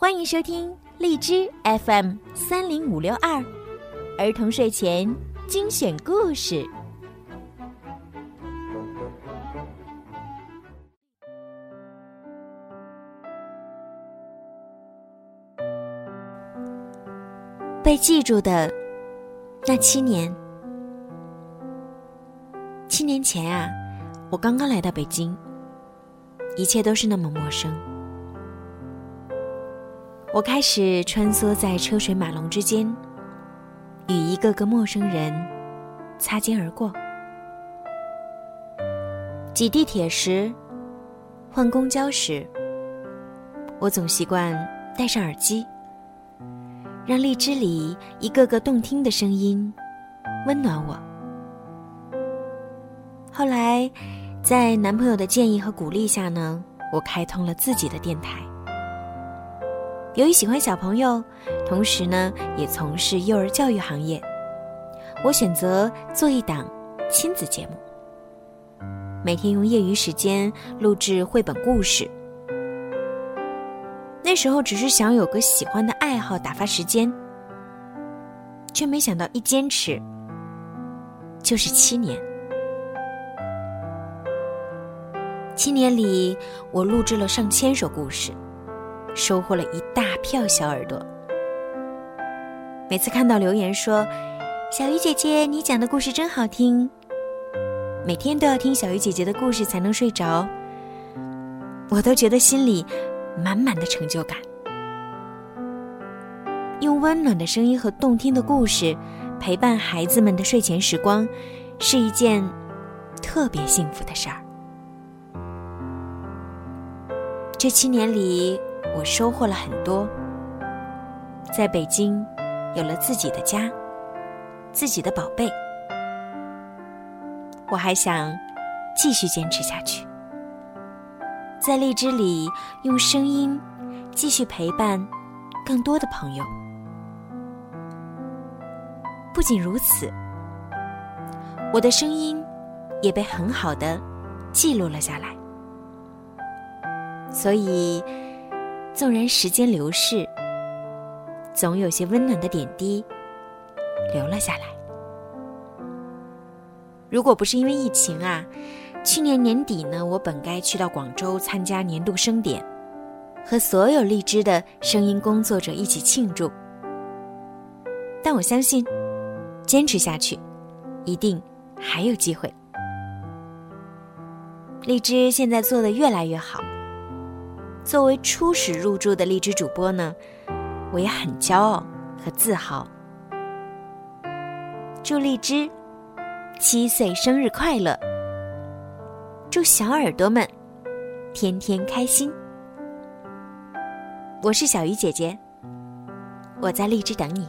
欢迎收听荔枝 FM 三零五六二儿童睡前精选故事。被记住的那七年，七年前啊，我刚刚来到北京，一切都是那么陌生。我开始穿梭在车水马龙之间，与一个个陌生人擦肩而过。挤地铁时，换公交时，我总习惯戴上耳机，让荔枝里一个个动听的声音温暖我。后来，在男朋友的建议和鼓励下呢，我开通了自己的电台。由于喜欢小朋友，同时呢也从事幼儿教育行业，我选择做一档亲子节目。每天用业余时间录制绘本故事。那时候只是想有个喜欢的爱好打发时间，却没想到一坚持就是七年。七年里，我录制了上千首故事。收获了一大票小耳朵。每次看到留言说：“小鱼姐姐，你讲的故事真好听。”每天都要听小鱼姐姐的故事才能睡着，我都觉得心里满满的成就感。用温暖的声音和动听的故事陪伴孩子们的睡前时光，是一件特别幸福的事儿。这七年里。我收获了很多，在北京有了自己的家，自己的宝贝。我还想继续坚持下去，在荔枝里用声音继续陪伴更多的朋友。不仅如此，我的声音也被很好的记录了下来，所以。纵然时间流逝，总有些温暖的点滴留了下来。如果不是因为疫情啊，去年年底呢，我本该去到广州参加年度盛典，和所有荔枝的声音工作者一起庆祝。但我相信，坚持下去，一定还有机会。荔枝现在做的越来越好。作为初始入驻的荔枝主播呢，我也很骄傲和自豪。祝荔枝七岁生日快乐！祝小耳朵们天天开心！我是小鱼姐姐，我在荔枝等你。